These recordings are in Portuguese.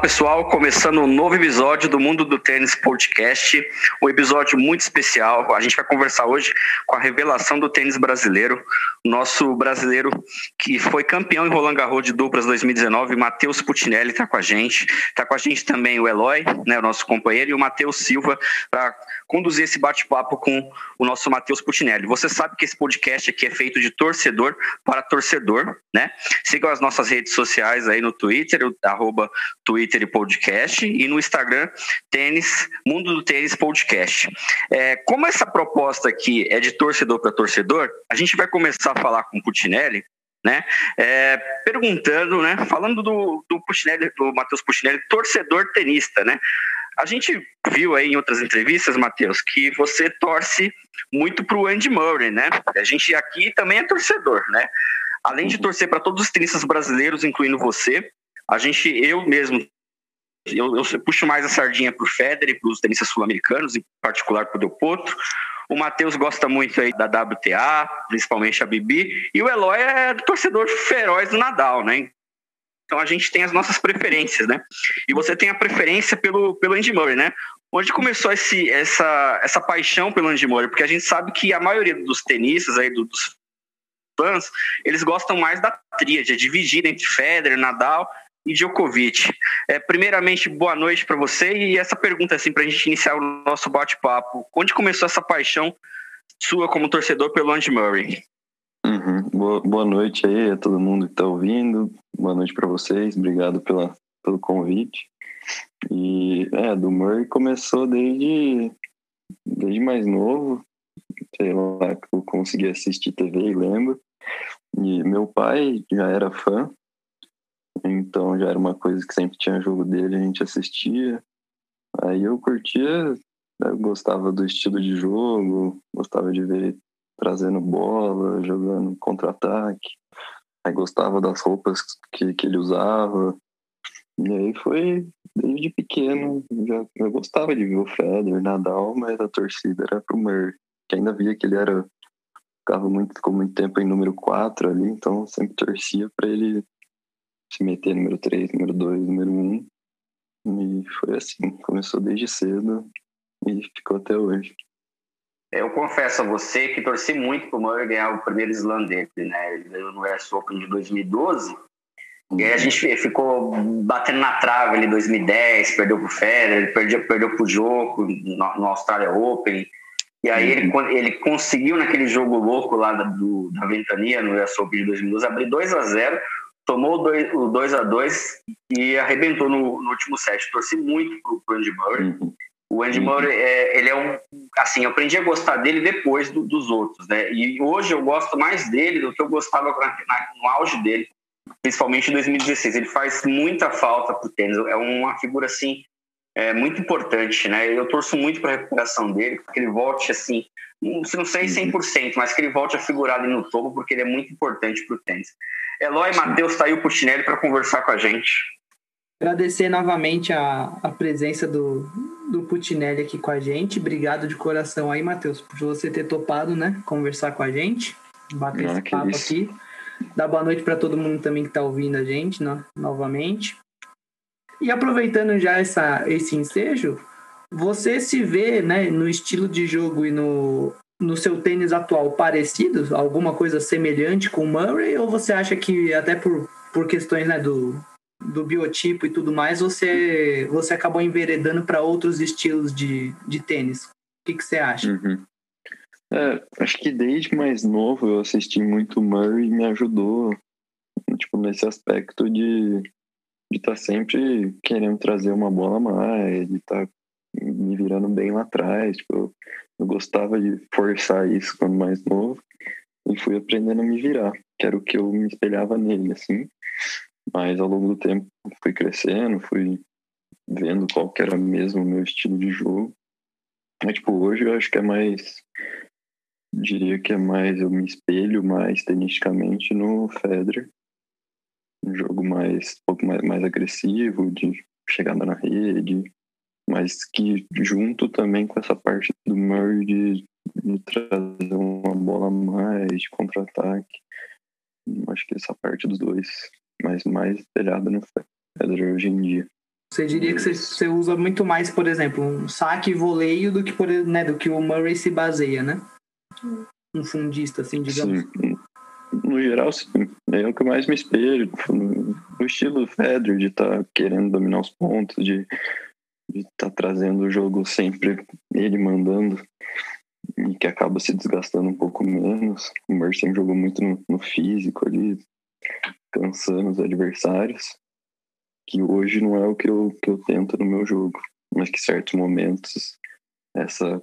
Pessoal, começando um novo episódio do Mundo do Tênis Podcast, um episódio muito especial. A gente vai conversar hoje com a revelação do tênis brasileiro, nosso brasileiro que foi campeão em Roland Garros de duplas 2019, Matheus Putinelli está com a gente. Está com a gente também o Eloy, né, o nosso companheiro, e o Matheus Silva para conduzir esse bate-papo com o nosso Matheus Putinelli. Você sabe que esse podcast aqui é feito de torcedor para torcedor, né? Sigam as nossas redes sociais aí no Twitter, arroba Twitter e podcast, e no Instagram, Tênis, Mundo do Tênis Podcast. É, como essa proposta aqui é de torcedor para torcedor, a gente vai começar a falar com o Putinelli, né? É, perguntando, né? Falando do, do Puccinelli, do Matheus Puccinelli, torcedor tenista, né? A gente viu aí em outras entrevistas, Matheus, que você torce muito para o Andy Murray, né? A gente aqui também é torcedor, né? Além de torcer para todos os tenistas brasileiros, incluindo você, a gente, eu mesmo, eu, eu puxo mais a sardinha para o Federer para os tenistas sul-americanos, em particular para o Del Potro. O Matheus gosta muito aí da WTA, principalmente a Bibi, e o Eloy é torcedor feroz do Nadal, né? Então a gente tem as nossas preferências, né? E você tem a preferência pelo, pelo Andy Murray, né? Onde começou esse, essa, essa paixão pelo Andy Murray? Porque a gente sabe que a maioria dos tenistas aí, dos fãs, eles gostam mais da tríade, é dividida entre Federer, Nadal e Djokovic. É, primeiramente, boa noite para você e essa pergunta assim para a gente iniciar o nosso bate-papo. Onde começou essa paixão sua como torcedor pelo Andy Murray? Uhum. Boa, boa noite aí a todo mundo que está ouvindo. Boa noite para vocês. Obrigado pela, pelo convite. E é, do Murray começou desde, desde mais novo. Sei lá, que eu consegui assistir TV e lembro. E meu pai já era fã, então já era uma coisa que sempre tinha jogo dele, a gente assistia. Aí eu curtia, eu gostava do estilo de jogo, gostava de ver trazendo bola, jogando contra-ataque. Aí gostava das roupas que, que ele usava. E aí foi desde pequeno. Já, eu gostava de ver o Federer, Nadal, mas a torcida era pro Murray. Que ainda via que ele era. Ficava muito, ficou muito tempo em número 4 ali, então sempre torcia para ele se meter número 3, número 2, número 1. E foi assim, começou desde cedo e ficou até hoje. Eu confesso a você que torci muito para o Murray ganhar o primeiro slam dele, né? Ele ganhou no US Open de 2012. E aí a gente ficou batendo na trave ali em 2010, perdeu para o Federer, perdeu, perdeu para o Joko no, no Australia Open. E aí ele, uhum. ele conseguiu naquele jogo louco lá da, do, da Ventania, no US Open de 2012, abrir 2 a 0 tomou o 2 a 2 e arrebentou no, no último set. Torci muito pro, o Andy Murray. Uhum. O Andy Murray, é, ele é um. Assim, eu aprendi a gostar dele depois do, dos outros, né? E hoje eu gosto mais dele do que eu gostava na, na, no auge dele, principalmente em 2016. Ele faz muita falta pro tênis. É uma figura, assim, é, muito importante, né? Eu torço muito para a recuperação dele, que ele volte, assim, não sei 100%, uhum. mas que ele volte a figurar ali no topo, porque ele é muito importante para o tênis. Eloy Matheus saiu para o Chinelli para conversar com a gente. Agradecer novamente a, a presença do, do Putinelli aqui com a gente. Obrigado de coração aí, Matheus, por você ter topado, né? Conversar com a gente, bater ah, esse papo isso. aqui. Dar boa noite para todo mundo também que está ouvindo a gente no, novamente. E aproveitando já essa, esse ensejo, você se vê né, no estilo de jogo e no, no seu tênis atual parecido? Alguma coisa semelhante com o Murray? Ou você acha que até por, por questões né, do, do biotipo e tudo mais, você, você acabou enveredando para outros estilos de, de tênis. O que, que você acha? Uhum. É, acho que desde mais novo eu assisti muito Murray e me ajudou tipo, nesse aspecto de de estar tá sempre querendo trazer uma bola a mais, de estar tá me virando bem lá atrás. Tipo, eu, eu gostava de forçar isso quando mais novo e fui aprendendo a me virar, que era o que eu me espelhava nele, assim. Mas ao longo do tempo fui crescendo, fui vendo qual que era mesmo o meu estilo de jogo. Mas, tipo, hoje eu acho que é mais. Diria que é mais. Eu me espelho mais tenicamente no Federer. Um jogo mais. Um pouco mais, mais agressivo, de chegada na rede. Mas que junto também com essa parte do Murray de, de trazer uma bola a mais, de contra-ataque. Acho que essa parte dos dois mas mais espelhada no Federer hoje em dia. Você diria que você, usa muito mais, por exemplo, um saque e voleio do que, por, né, do que o Murray se baseia, né? Um fundista, assim, digamos. Sim. No geral, sim. É o que mais me espelho. No estilo Federer, de estar tá querendo dominar os pontos, de estar tá trazendo o jogo sempre ele mandando e que acaba se desgastando um pouco menos. O sempre jogou muito no, no físico ali, cansando os adversários que hoje não é o que eu, que eu tento no meu jogo, mas que em certos momentos essa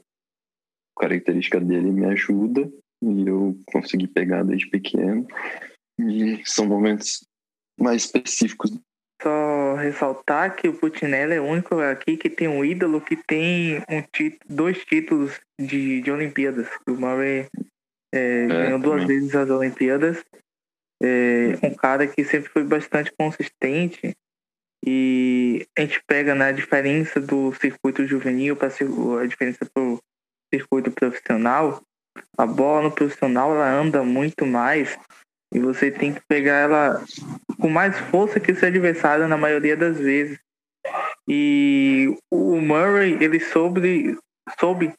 característica dele me ajuda e eu consegui pegar desde pequeno e são momentos mais específicos. Só ressaltar que o Putinelli é o único aqui que tem um ídolo que tem um dois títulos de, de Olimpíadas. O Murray é, é, ganhou duas vezes as Olimpíadas. É, um cara que sempre foi bastante consistente e a gente pega na né, diferença do circuito juvenil para a diferença para o circuito profissional. A bola no profissional ela anda muito mais e você tem que pegar ela com mais força que o seu adversário na maioria das vezes. E o Murray, ele soube, soube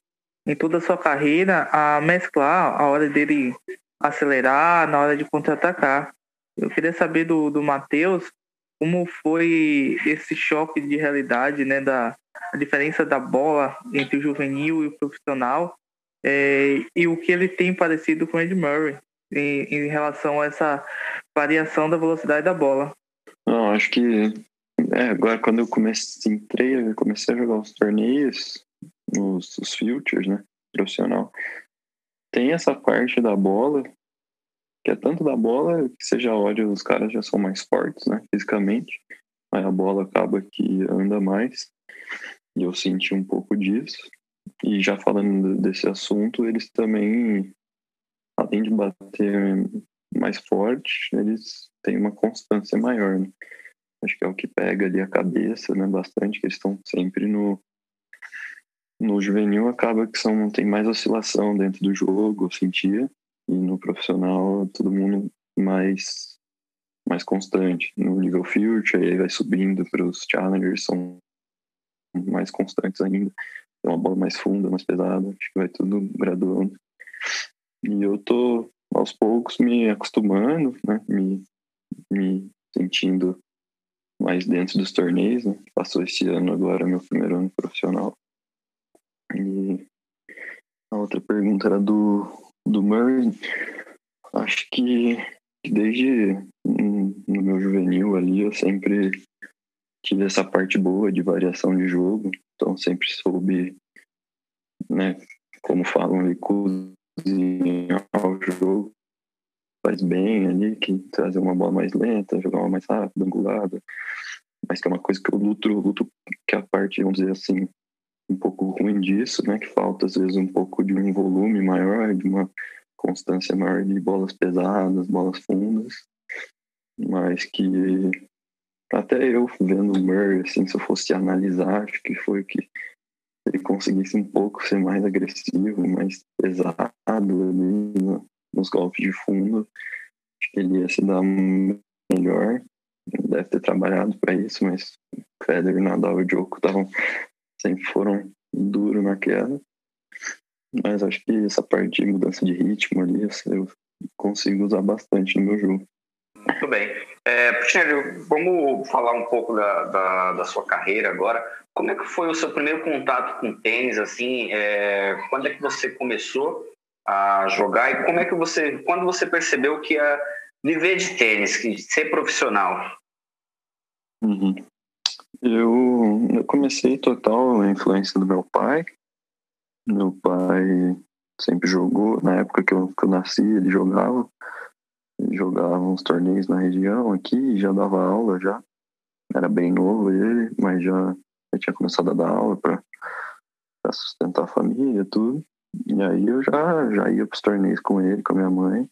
em toda a sua carreira a mesclar a hora dele acelerar, na hora de contra-atacar. Eu queria saber do, do Matheus como foi esse choque de realidade, né, da diferença da bola entre o juvenil e o profissional é, e o que ele tem parecido com o Ed Murray em, em, relação a essa variação da velocidade da bola. Não, acho que é, agora quando eu comecei, entrei, comecei a jogar os torneios, os, os futures, né, profissional, tem essa parte da bola que é tanto da bola que já olha, os caras já são mais fortes, né, fisicamente, mas a bola acaba que anda mais, e eu senti um pouco disso. E já falando desse assunto, eles também, além de bater mais forte, eles têm uma constância maior, né? Acho que é o que pega ali a cabeça, né, bastante, que eles estão sempre no no juvenil acaba que são tem mais oscilação dentro do jogo, eu sentia, e no profissional, todo mundo mais mais constante. No nível future, aí vai subindo para os challengers, são mais constantes ainda. É uma bola mais funda, mais pesada, acho que vai tudo graduando. E eu tô aos poucos me acostumando, né? Me, me sentindo mais dentro dos torneios, né? Passou esse ano agora, meu primeiro ano profissional. E a outra pergunta era do do Murray, acho que desde no meu juvenil ali eu sempre tive essa parte boa de variação de jogo, então sempre soube, né, como falam ali, cozinhar o jogo, faz bem ali, que trazer uma bola mais lenta, jogar uma mais rápida, angulada, mas que é uma coisa que eu luto, luto que é a parte, vamos dizer assim, um pouco ruim disso, né? Que falta às vezes um pouco de um volume maior, de uma constância maior de bolas pesadas, bolas fundas, mas que até eu vendo o Murray, assim, se eu fosse analisar, acho que foi que ele conseguisse um pouco ser mais agressivo, mais pesado ali nos golpes de fundo, acho que ele ia se dar melhor. Deve ter trabalhado para isso, mas Federer, Nadal e Djoko estavam sempre foram duro na queda. Mas acho que essa parte de mudança de ritmo ali eu consigo usar bastante no meu jogo. Muito bem. É, vamos falar um pouco da, da, da, sua carreira agora. Como é que foi o seu primeiro contato com tênis? Assim, é, quando é que você começou a jogar e como é que você, quando você percebeu que ia viver de tênis, que ser profissional? Uhum. Eu, eu comecei total a influência do meu pai. Meu pai sempre jogou, na época que eu, que eu nasci, ele jogava. Jogava uns torneios na região aqui, já dava aula já. Era bem novo ele, mas já, já tinha começado a dar aula para sustentar a família tudo. E aí eu já, já ia para os torneios com ele, com a minha mãe.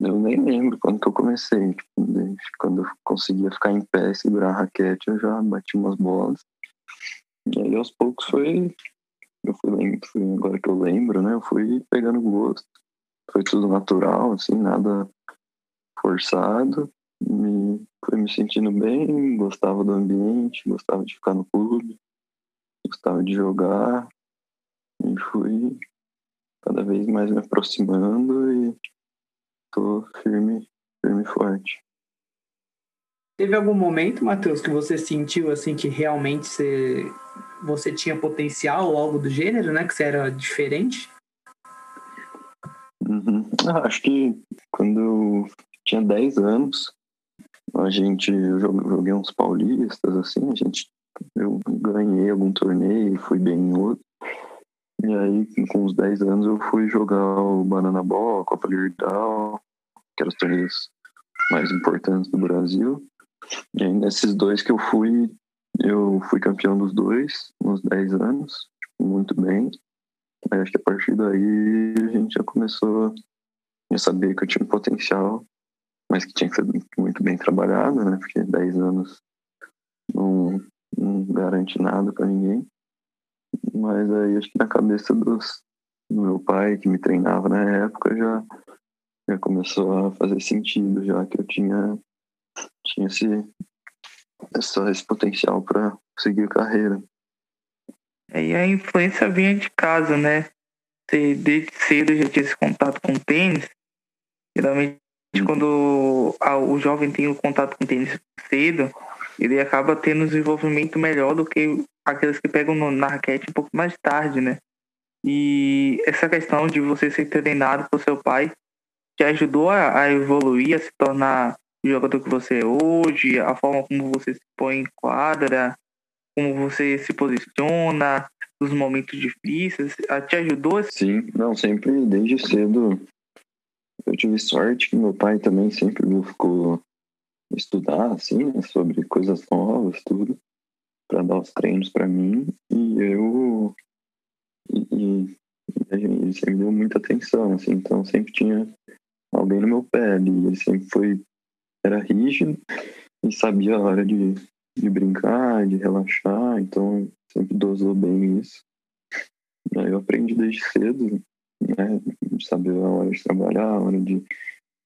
Eu nem lembro quando que eu comecei. Tipo, quando eu conseguia ficar em pé e segurar a raquete, eu já bati umas bolas. E aí aos poucos foi. Eu fui, fui agora que eu lembro, né? Eu fui pegando gosto. Foi tudo natural, assim, nada forçado. E fui me sentindo bem, gostava do ambiente, gostava de ficar no clube, gostava de jogar e fui cada vez mais me aproximando e tô firme, firme e forte. Teve algum momento, Matheus, que você sentiu assim que realmente você, você tinha potencial ou algo do gênero, né? Que você era diferente? Acho que quando eu tinha 10 anos, a gente eu joguei uns paulistas, assim, a gente eu ganhei algum torneio, fui bem em outro. E aí, com uns 10 anos, eu fui jogar o Banana Ball, a Copa Libertal, que eram os torneios mais importantes do Brasil. E aí, nesses dois que eu fui, eu fui campeão dos dois, nos 10 anos, muito bem. Aí, acho que a partir daí a gente já começou a saber que eu tinha um potencial, mas que tinha que ser muito bem trabalhado, né? Porque 10 anos não, não garante nada para ninguém. Mas aí acho que na cabeça dos, do meu pai, que me treinava na época, já, já começou a fazer sentido, já que eu tinha, tinha esse, essa, esse potencial para seguir carreira. E a influência vinha de casa, né? Você desde cedo já tinha esse contato com o tênis. Geralmente, quando a, o jovem tem o contato com o tênis cedo, ele acaba tendo um desenvolvimento melhor do que aqueles que pegam no, na raquete um pouco mais tarde, né? E essa questão de você ser treinado por seu pai te ajudou a, a evoluir, a se tornar o jogador que você é hoje, a forma como você se põe em quadra, como você se posiciona nos momentos difíceis, te ajudou? Sim, não, sempre desde cedo eu tive sorte que meu pai também sempre buscou estudar assim, né, sobre coisas novas, tudo para dar os treinos para mim e eu e, e, ele sempre deu muita atenção, assim, então sempre tinha alguém no meu pé ali, ele sempre foi era rígido e sabia a hora de, de brincar, de relaxar, então sempre dosou bem isso. Eu aprendi desde cedo, né, saber a hora de trabalhar, a hora de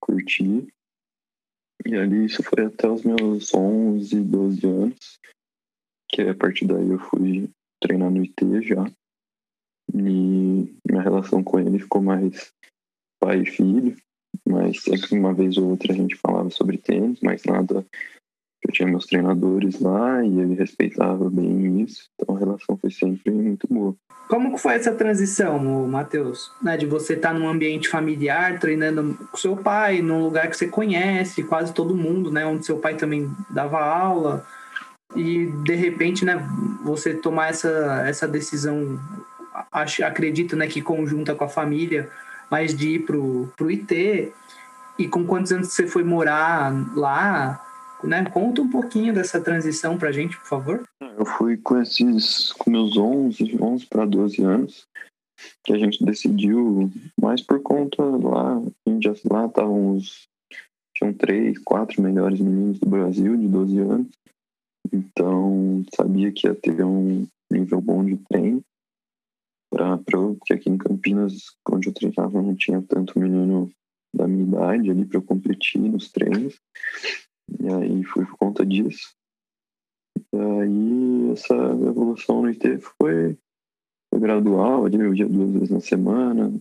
curtir. E ali isso foi até os meus 11, 12 anos que a partir daí eu fui treinar no IT já. E minha relação com ele ficou mais pai e filho, mas sempre uma vez ou outra a gente falava sobre tênis, mas nada. Eu tinha meus treinadores lá e ele respeitava bem isso, então a relação foi sempre muito boa. Como que foi essa transição, Matheus? Né, de você estar tá num ambiente familiar, treinando com seu pai, num lugar que você conhece, quase todo mundo, né? Onde seu pai também dava aula e de repente, né, você tomar essa, essa decisão, acho, acredito, né, que conjunta com a família, mas de ir pro, pro IT, e com quantos anos você foi morar lá, né? Conta um pouquinho dessa transição pra gente, por favor. Eu fui com esses, com meus 11, 11 para 12 anos, que a gente decidiu, mais por conta lá, a gente já lá estavam os, tinham três, quatro melhores meninos do Brasil de 12 anos, então, sabia que ia ter um nível bom de treino. Pra, pra, porque aqui em Campinas, onde eu treinava, não tinha tanto menino da minha idade ali para competir nos treinos. E aí fui por conta disso. E aí essa evolução no IT foi, foi gradual, eu ia duas vezes na semana.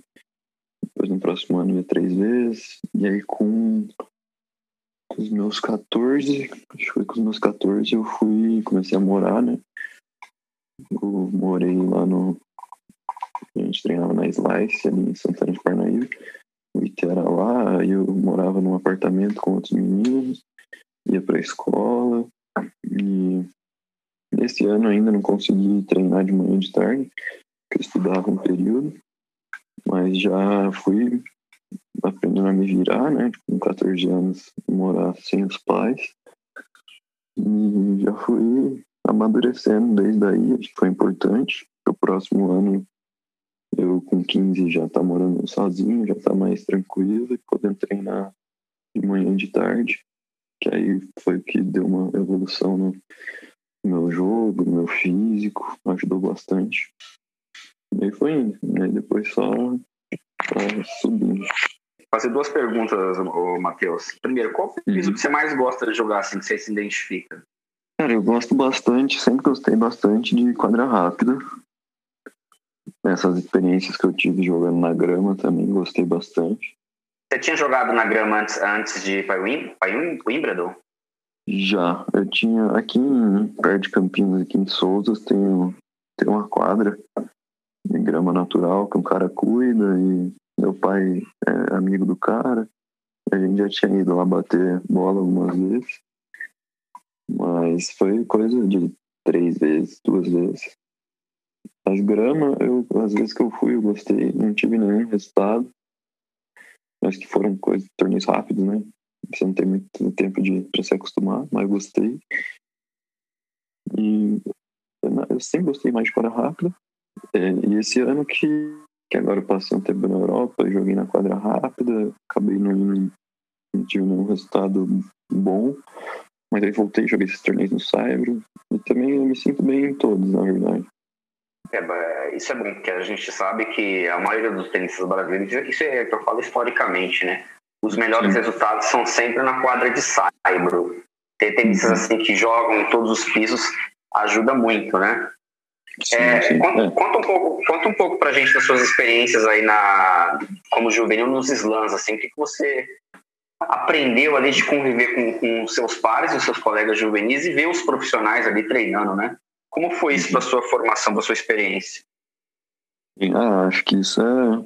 Depois no próximo ano ia três vezes. E aí com com os meus 14, acho que foi com os meus 14 eu fui, comecei a morar, né? Eu morei lá no. A gente treinava na Slice, ali em Santana de Parnaíba. O IT era lá, eu morava num apartamento com outros meninos, ia pra escola. E nesse ano ainda não consegui treinar de manhã e de tarde, porque eu estudava um período. Mas já fui aprendendo a me virar, né? Com 14 anos, morar sem os pais. E já fui amadurecendo desde aí, acho que foi importante. O próximo ano, eu com 15 já tá morando sozinho, já tá mais tranquilo e podendo treinar de manhã e de tarde. Que aí foi o que deu uma evolução no meu jogo, no meu físico, ajudou bastante. E aí foi indo, né? Depois só, só subindo fazer duas perguntas, Matheus. Primeiro, qual o piso uhum. que você mais gosta de jogar, assim, que você se identifica? Cara, eu gosto bastante, sempre gostei bastante de quadra rápida. Essas experiências que eu tive jogando na grama também gostei bastante. Você tinha jogado na grama antes, antes de ir para o Wimbledon? Já, eu tinha aqui em, perto de Campinas, aqui em Souzas, tem, tem uma quadra de grama natural que um cara cuida e meu pai é amigo do cara. A gente já tinha ido lá bater bola algumas vezes. Mas foi coisa de três vezes, duas vezes. As grama, eu, às vezes que eu fui, eu gostei, não tive nenhum resultado. Acho que foram coisas, torneios rápidos, né? Você não tem muito tempo de para se acostumar, mas gostei. E eu sempre gostei mais de quadra rápida. É, e esse ano que, que agora eu passei um tempo na Europa, joguei na quadra rápida, acabei não, não tive nenhum resultado bom. Mas aí voltei, joguei esses torneios no Saibro. E também eu me sinto bem em todos, na verdade. É, isso é bom, porque a gente sabe que a maioria dos tenistas brasileiros, isso é que eu falo historicamente, né? Os melhores Sim. resultados são sempre na quadra de saibro. Ter tenistas uhum. assim que jogam em todos os pisos ajuda muito, né? Sim, é, sim, conta, é. conta, um pouco, conta um pouco pra gente das suas experiências aí na como juvenil nos slams, assim, o que, que você aprendeu ali de conviver com, com seus pares e seus colegas juvenis e ver os profissionais ali treinando, né? Como foi isso para sua formação, para sua experiência? Ah, acho que isso é,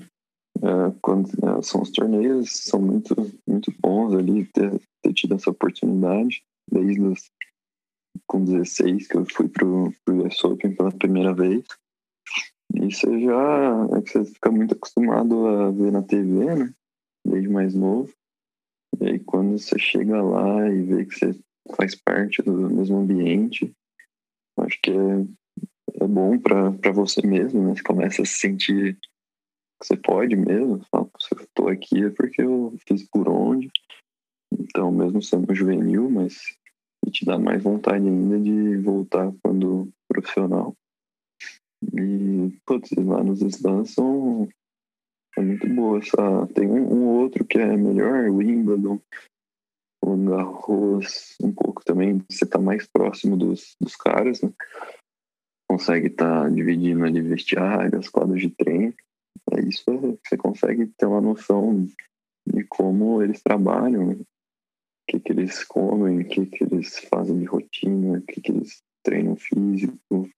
é quando é, são os torneios são muito muito bons ali ter, ter tido essa oportunidade desde os, com 16 que eu fui pro pro US Open pela primeira vez e você já é que você fica muito acostumado a ver na TV, né? Desde mais novo. E aí quando você chega lá e vê que você faz parte do mesmo ambiente, acho que é, é bom para você mesmo, né? Você começa a se sentir que você pode mesmo. Fala, se eu tô aqui é porque eu fiz por onde. Então, mesmo sendo juvenil, mas te dá mais vontade ainda de voltar quando profissional. E, putz, lá nos slams são é muito boa essa. Tem um, um, outro que é melhor, o Wimbledon, o Garros, um pouco também. Você tá mais próximo dos, dos caras, né? Consegue estar tá dividindo ali vestiário, as quadras de treino. É isso você consegue ter uma noção de como eles trabalham, o que, que eles comem, o que, que eles fazem de rotina, o que, que eles treinam físico,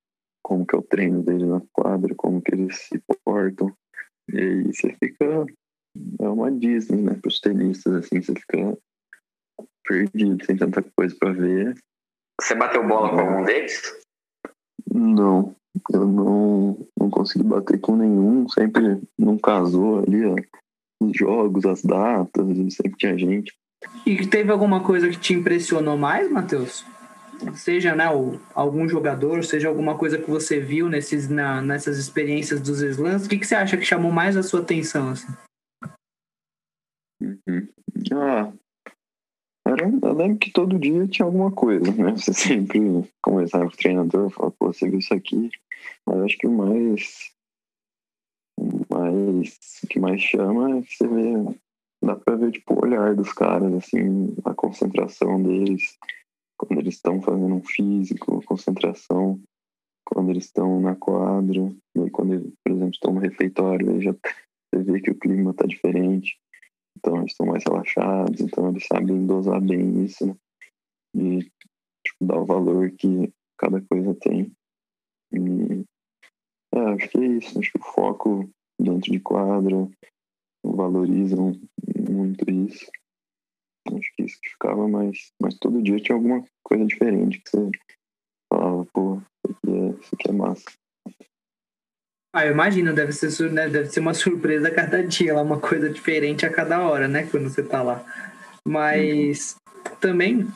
como que é o treino deles na quadra, como que eles se portam. E aí você fica. É uma Disney, né? Para os tenistas, assim, você fica perdido, sem tanta coisa para ver. Você bateu bola com algum deles? Não, eu não, não consegui bater com nenhum, sempre não casou ali, ó, os jogos, as datas, sempre tinha gente. E teve alguma coisa que te impressionou mais, Matheus? seja né, o, algum jogador, seja alguma coisa que você viu nesses, na, nessas experiências dos slams, o que, que você acha que chamou mais a sua atenção? Assim? Uhum. Ah, era, eu lembro que todo dia tinha alguma coisa, né? Você sempre conversava com o treinador, falava, pô, você viu isso aqui. Mas acho que o mais, mais, o que mais chama é que você vê, dá pra ver, tipo, o olhar dos caras, assim, a concentração deles quando eles estão fazendo um físico, concentração, quando eles estão na quadra, e quando por exemplo, estão no refeitório, aí já você vê que o clima está diferente, então eles estão mais relaxados, então eles sabem dosar bem isso, né? E tipo, dar o valor que cada coisa tem. E é, acho que é isso, acho que o foco dentro de quadra valorizam muito isso. Acho que isso que ficava, mas, mas todo dia tinha alguma coisa diferente que você falava, pô, isso aqui é, isso aqui é massa. Ah, eu imagino, deve ser, né, deve ser uma surpresa a cada dia, lá, uma coisa diferente a cada hora, né, quando você tá lá. Mas uhum. também,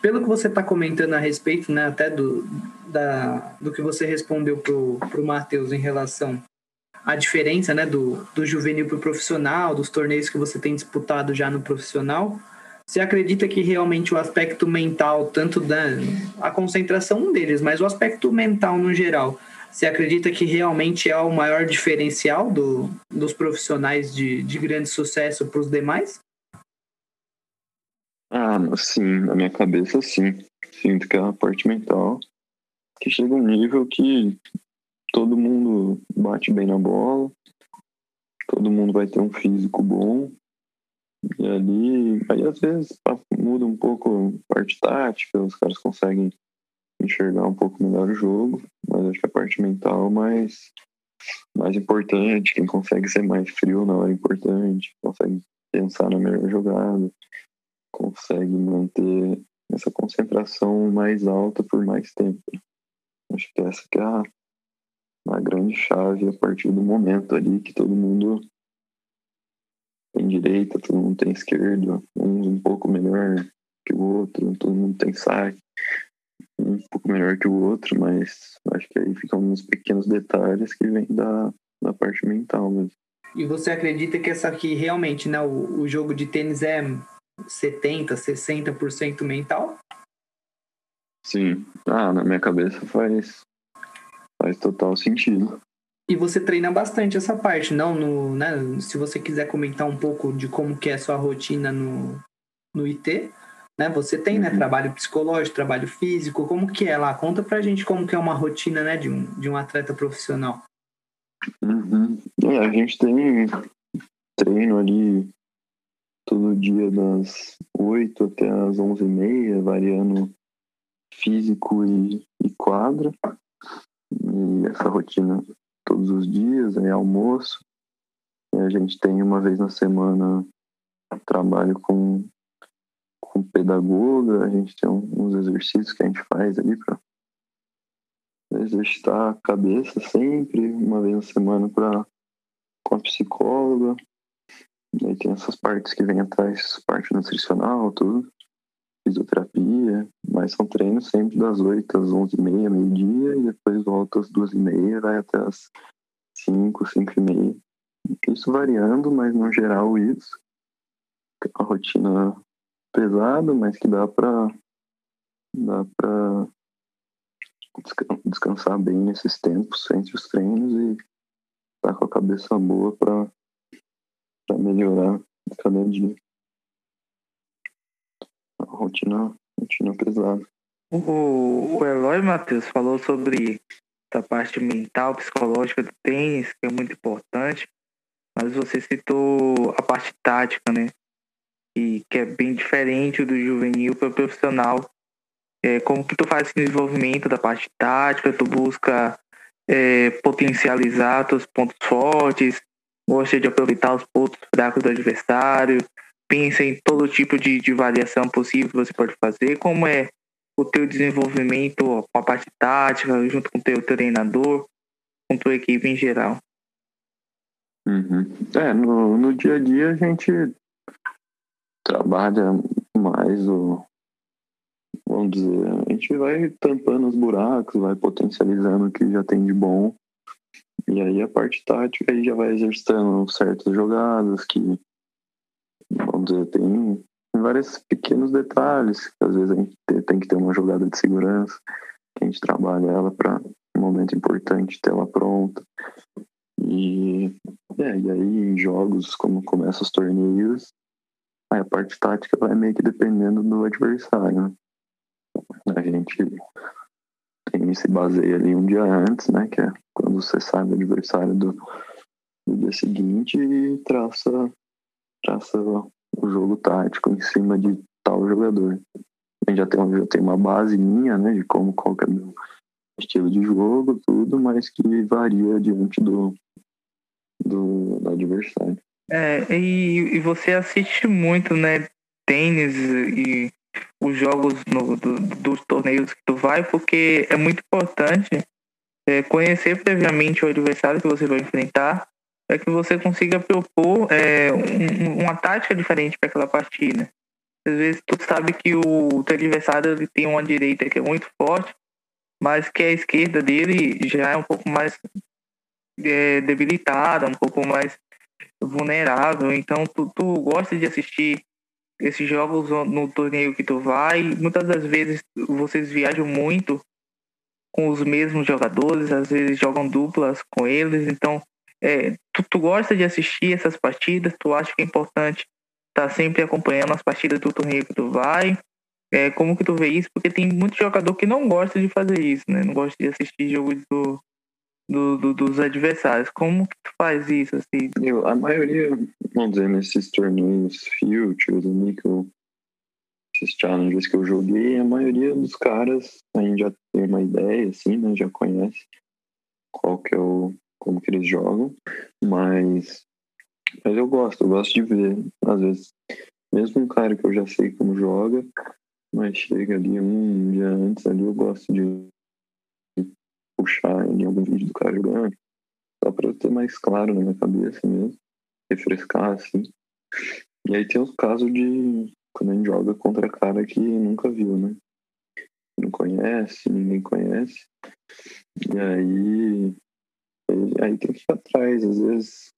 pelo que você tá comentando a respeito, né, até do, da, do que você respondeu pro, pro Matheus em relação à diferença, né, do, do juvenil pro profissional, dos torneios que você tem disputado já no profissional, você acredita que realmente o aspecto mental, tanto da a concentração deles, mas o aspecto mental no geral, Você acredita que realmente é o maior diferencial do, dos profissionais de, de grande sucesso para os demais? Ah, sim, na minha cabeça sim. Sinto que é a parte mental que chega um nível que todo mundo bate bem na bola, todo mundo vai ter um físico bom. E ali, aí às vezes muda um pouco a parte tática, os caras conseguem enxergar um pouco melhor o jogo, mas acho que a parte mental é mais, mais importante, quem consegue ser mais frio na hora importante, consegue pensar na melhor jogada, consegue manter essa concentração mais alta por mais tempo. Acho que essa que é a, a grande chave a partir do momento ali que todo mundo tem direita, todo mundo tem esquerda, uns um pouco melhor que o outro, todo mundo tem saque, um pouco melhor que o outro, mas acho que aí ficam uns pequenos detalhes que vêm da, da parte mental mesmo. E você acredita que essa aqui realmente, né, o, o jogo de tênis é 70, 60% mental? Sim. Ah, na minha cabeça faz faz total sentido. E você treina bastante essa parte, não no, né, se você quiser comentar um pouco de como que é a sua rotina no, no IT, né? Você tem, né, uhum. trabalho psicológico, trabalho físico, como que é lá? Conta pra gente como que é uma rotina, né, de um, de um atleta profissional. Uhum. É, a gente tem treino ali todo dia das 8 até as 11 e meia, variando físico e, e quadra. E essa rotina todos os dias, é almoço. E a gente tem uma vez na semana trabalho com, com pedagoga, a gente tem uns exercícios que a gente faz ali para exercitar a cabeça sempre, uma vez na semana para com a psicóloga. E aí tem essas partes que vem atrás, parte nutricional, tudo fisioterapia, mas são treinos sempre das 8 às 11 e meia, meio-dia, e depois volta às 2 e meia, vai até as 5, 5 e meia. Isso variando, mas no geral isso. Uma rotina pesada, mas que dá para dá para descansar bem nesses tempos entre os treinos e estar tá com a cabeça boa para melhorar cada dia rotina, rotina pesada. O, o Eloy Matheus falou sobre a parte mental, psicológica do tênis, que é muito importante, mas você citou a parte tática, né? E que é bem diferente do juvenil para o profissional. É, como que tu faz esse desenvolvimento da parte tática? Tu busca é, potencializar teus pontos fortes, gosta de aproveitar os pontos fracos do adversário, pensa em todo tipo de, de variação possível que você pode fazer, como é o teu desenvolvimento com a parte tática, junto com o teu treinador, com a tua equipe em geral. Uhum. É, no, no dia a dia a gente trabalha mais o vamos dizer, a gente vai tampando os buracos, vai potencializando o que já tem de bom. E aí a parte tática aí já vai exercitando certas jogadas que vamos dizer, tem vários pequenos detalhes, que às vezes a gente tem que ter uma jogada de segurança, que a gente trabalha ela para um momento importante ter ela pronta. E, é, e aí em jogos, como começam os torneios, aí a parte tática vai meio que dependendo do adversário. Né? A gente tem se baseia ali um dia antes, né? Que é quando você sabe o adversário do, do dia seguinte e traça traça o jogo tático em cima de tal jogador. A gente já tem, já tem uma base minha, né, de como qual é o estilo de jogo, tudo, mas que varia diante do, do, do adversário. É, e, e você assiste muito, né, tênis e os jogos no, do, dos torneios que tu vai, porque é muito importante é, conhecer previamente o adversário que você vai enfrentar é que você consiga propor é, um, uma tática diferente para aquela partida. Às vezes tu sabe que o teu adversário ele tem uma direita que é muito forte, mas que a esquerda dele já é um pouco mais é, debilitada, um pouco mais vulnerável. Então tu, tu gosta de assistir esses jogos no torneio que tu vai. Muitas das vezes vocês viajam muito com os mesmos jogadores, às vezes jogam duplas com eles. Então, é, tu, tu gosta de assistir essas partidas? Tu acha que é importante estar tá sempre acompanhando as partidas do torneio que tu vai? É, como que tu vê isso? Porque tem muito jogador que não gosta de fazer isso, né? Não gosta de assistir jogo do, do, do, dos adversários. Como que tu faz isso? Assim? Eu, a maioria, vamos dizer, nesses torneios Futures, Nickel, esses challenges que eu joguei, a maioria dos caras a gente já tem uma ideia, assim, né? Já conhece qual que é o. como que eles jogam, mas. Mas eu gosto, eu gosto de ver. Às vezes, mesmo um cara que eu já sei como joga, mas chega ali um dia antes ali, eu gosto de puxar em algum vídeo do cara jogando, só para ter mais claro na minha cabeça mesmo, refrescar assim. E aí tem os casos de quando a gente joga contra cara que nunca viu, né? Não conhece, ninguém conhece. E aí, aí tem que ir atrás, às vezes,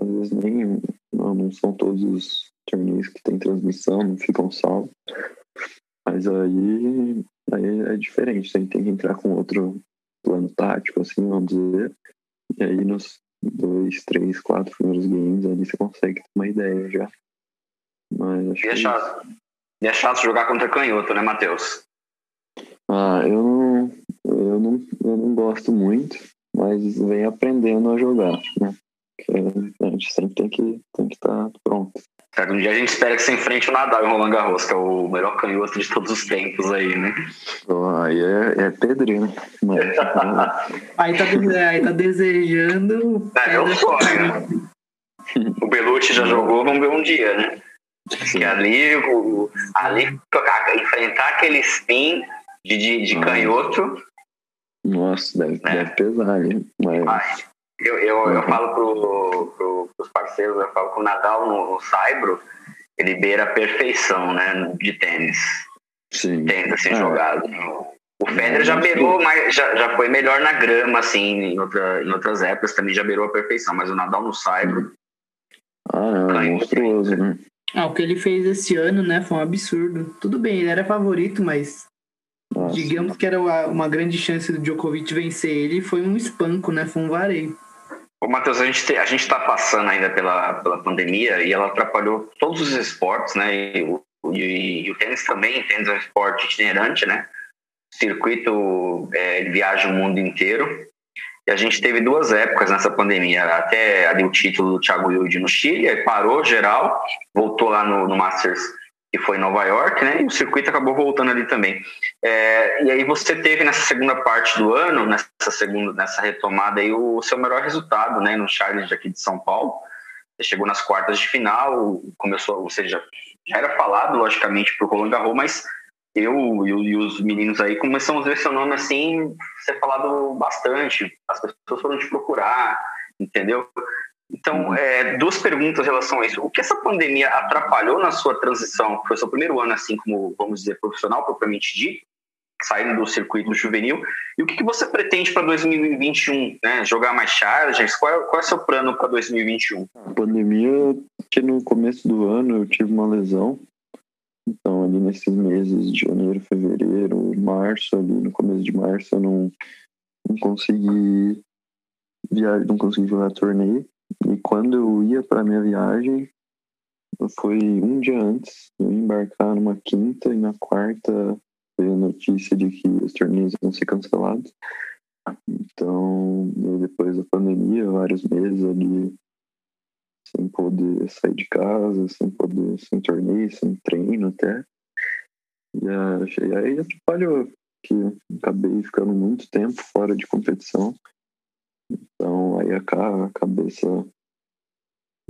às vezes nem não, não são todos os torneios que tem transmissão, não ficam salvos. Mas aí, aí é diferente, tem que entrar com outro plano tático, assim, vamos dizer. E aí nos dois, três, quatro primeiros games ali você consegue ter uma ideia já. Mas e, é chato. e é chato jogar contra canhoto, né, Matheus? Ah, eu não, eu não, eu não gosto muito, mas vem aprendendo a jogar, né? a gente sempre tem que tem que estar tá pronto. Um dia a gente espera que você enfrente o Nadal em Roland Garros, que é o melhor canhoto de todos os tempos aí, né? aí é, é pedreiro. Né? Mas, aí, tá, aí tá desejando. É, é o sonho. o Belucci já jogou, vamos ver um dia, né? E ali, o, ali enfrentar aquele spin de, de, de canhoto. Nossa, deve, né? deve pesar, hein? Mas... Eu, eu, uhum. eu falo pro, pro, pros parceiros, eu falo que o Nadal no, no Saibro, ele beira a perfeição, né, de tênis. Sim. Tênis, assim, é. jogado. O Federer já beirou, mas já, já foi melhor na grama, assim, em, outra, em outras épocas também já beirou a perfeição, mas o Nadal no Saibro... Ah, é monstruoso, né? Ah, o que ele fez esse ano, né, foi um absurdo. Tudo bem, ele era favorito, mas Nossa. digamos que era uma, uma grande chance do Djokovic vencer ele, foi um espanco, né, foi um vareio. Ô, Matheus, a gente está passando ainda pela, pela pandemia e ela atrapalhou todos os esportes, né? E o, e, e o tênis também, tênis é um esporte itinerante, né? O circuito é, viaja o mundo inteiro. E a gente teve duas épocas nessa pandemia, até ali o título do Thiago Wilde no Chile, aí parou geral, voltou lá no, no Masters que foi em Nova York, né? E o circuito acabou voltando ali também. É, e aí você teve nessa segunda parte do ano, nessa segunda, nessa retomada aí, o seu melhor resultado, né? No Charles aqui de São Paulo. Você chegou nas quartas de final, começou, ou seja, já era falado, logicamente, o Roland Garros, mas eu e, os meninos aí começamos a ver seu nome assim, ser falado bastante. As pessoas foram te procurar, entendeu? Então, é, duas perguntas em relação a isso. O que essa pandemia atrapalhou na sua transição, foi seu primeiro ano, assim como, vamos dizer, profissional propriamente dito, saindo do circuito juvenil, e o que, que você pretende para 2021? Né? Jogar mais charges? Qual é, qual é o seu plano para 2021? A pandemia, que no começo do ano eu tive uma lesão, então ali nesses meses de janeiro, fevereiro, março, ali no começo de março eu não, não consegui viajar, não consegui jogar torneio. E quando eu ia para minha viagem, foi um dia antes eu embarcar numa quinta e na quarta veio a notícia de que os torneios iam ser cancelados. Então, depois da pandemia, vários meses ali sem poder sair de casa, sem poder, sem torneio, sem treino até. E aí atrapalhou, que acabei ficando muito tempo fora de competição. Então aí a, cabeça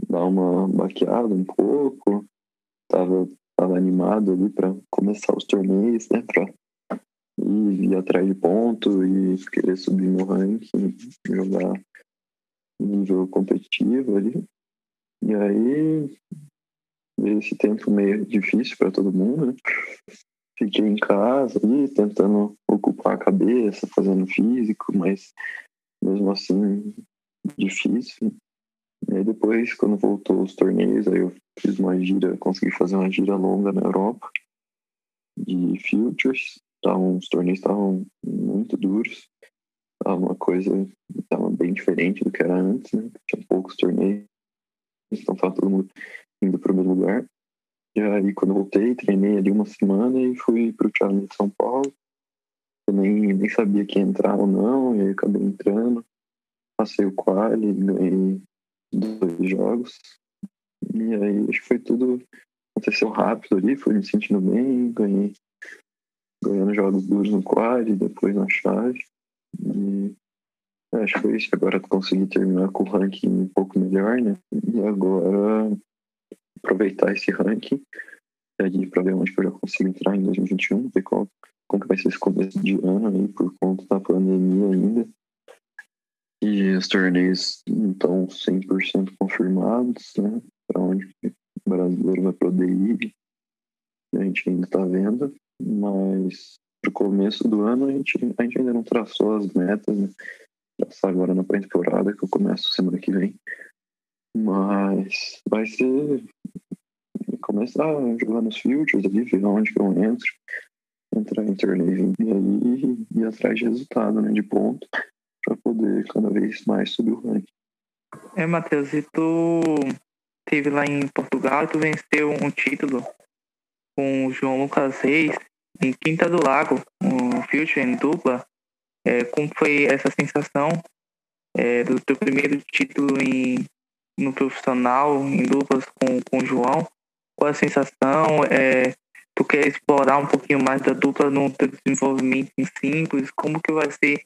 dá uma baqueada um pouco. Tava, tava animado ali para começar os torneios, né? Pra ir, ir atrás de ponto e querer subir no ranking, jogar nível competitivo ali. E aí esse tempo meio difícil para todo mundo, né? Fiquei em casa ali, tentando ocupar a cabeça, fazendo físico, mas mesmo assim difícil. E aí depois, quando voltou os torneios, aí eu fiz uma gira, consegui fazer uma gira longa na Europa de Futures. tavam, os torneios estavam muito duros. Tava uma coisa estava bem diferente do que era antes, né? Tinha poucos torneios, então estava todo mundo indo para o mesmo lugar. E aí, quando voltei, treinei ali uma semana e fui para o Challenge de São Paulo. Eu nem, nem sabia que ia entrar ou não, e aí acabei entrando. Passei o quali, ganhei dois jogos. E aí, acho que foi tudo. Aconteceu rápido ali, fui me sentindo bem, ganhei ganhando jogos duros no quali, depois na chave. E acho que foi isso. Agora consegui terminar com o ranking um pouco melhor, né? E agora aproveitar esse ranking para ver onde eu já consigo entrar em 2021, ver qual, como que vai ser esse começo de ano aí, por conta da pandemia ainda. E os torneios não estão 100% confirmados, né? Para onde o brasileiro vai poder ir. A gente ainda está vendo, mas pro começo do ano a gente, a gente ainda não traçou as metas, né? Traçar agora na pré-temporada, que eu começo semana que vem. Mas vai ser começar a jogar nos futures ali, ver onde que eu entro, entrar torneio e aí ir atrás de resultado, né? De ponto, para poder cada vez mais subir o ranking. É, Matheus, e tu teve lá em Portugal e tu venceu um título com o João Lucas Reis em Quinta do Lago, um Future em dupla. É, como foi essa sensação é, do teu primeiro título em, no profissional, em duplas com, com o João? Qual a sensação? É, tu quer explorar um pouquinho mais da dupla no teu desenvolvimento em simples? Como que vai ser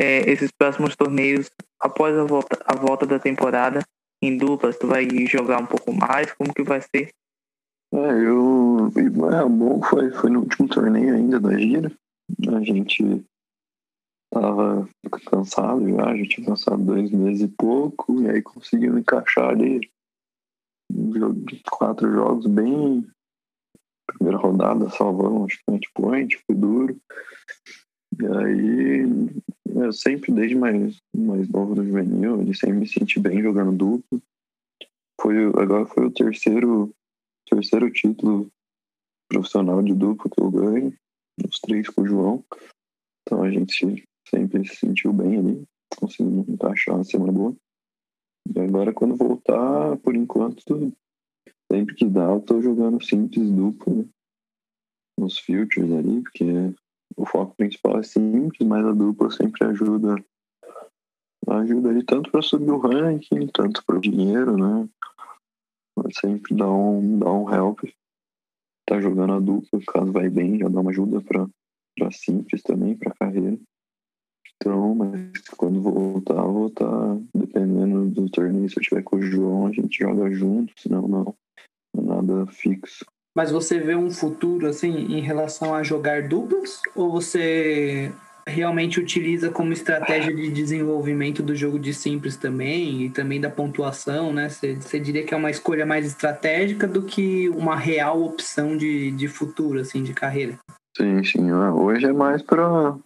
é, esses próximos torneios após a volta, a volta da temporada em duplas? Tu vai jogar um pouco mais? Como que vai ser? É, eu. É, bom foi, foi no último torneio ainda da gira. A gente tava cansado já, já tinha passado dois meses e pouco, e aí conseguimos encaixar ali quatro jogos bem. Primeira rodada, salvamos, match point, foi duro. E aí, eu sempre, desde mais, mais novo no juvenil, ele sempre me senti bem jogando duplo. Foi, agora foi o terceiro terceiro título profissional de duplo que eu ganho, os três com o João. Então a gente sempre se sentiu bem ali, conseguiu encaixar uma semana boa. E agora quando voltar, por enquanto, sempre que dá, eu tô jogando simples duplo, né? Nos futures ali, porque o foco principal é simples, mas a dupla sempre ajuda ajuda ali tanto para subir o ranking, tanto para o dinheiro, né? sempre dá um, dá um help. Tá jogando a dupla, caso vai bem, já dá uma ajuda pra simples também, pra carreira. Então, mas quando voltar, vou estar, tá, dependendo do torneio, se eu tiver com o João, a gente joga junto, senão não, é nada fixo. Mas você vê um futuro, assim, em relação a jogar duplas? Ou você realmente utiliza como estratégia de desenvolvimento do jogo de simples também e também da pontuação, né? Você diria que é uma escolha mais estratégica do que uma real opção de, de futuro, assim, de carreira? Sim, sim. Hoje é mais para